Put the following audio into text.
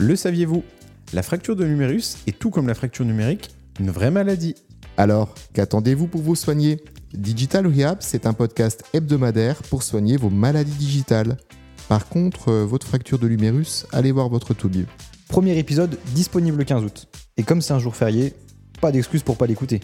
Le saviez-vous? La fracture de l'humérus est tout comme la fracture numérique, une vraie maladie. Alors, qu'attendez-vous pour vous soigner? Digital Rehab, c'est un podcast hebdomadaire pour soigner vos maladies digitales. Par contre, euh, votre fracture de l'humérus, allez voir votre toubib. Premier épisode disponible le 15 août. Et comme c'est un jour férié, pas d'excuse pour pas l'écouter.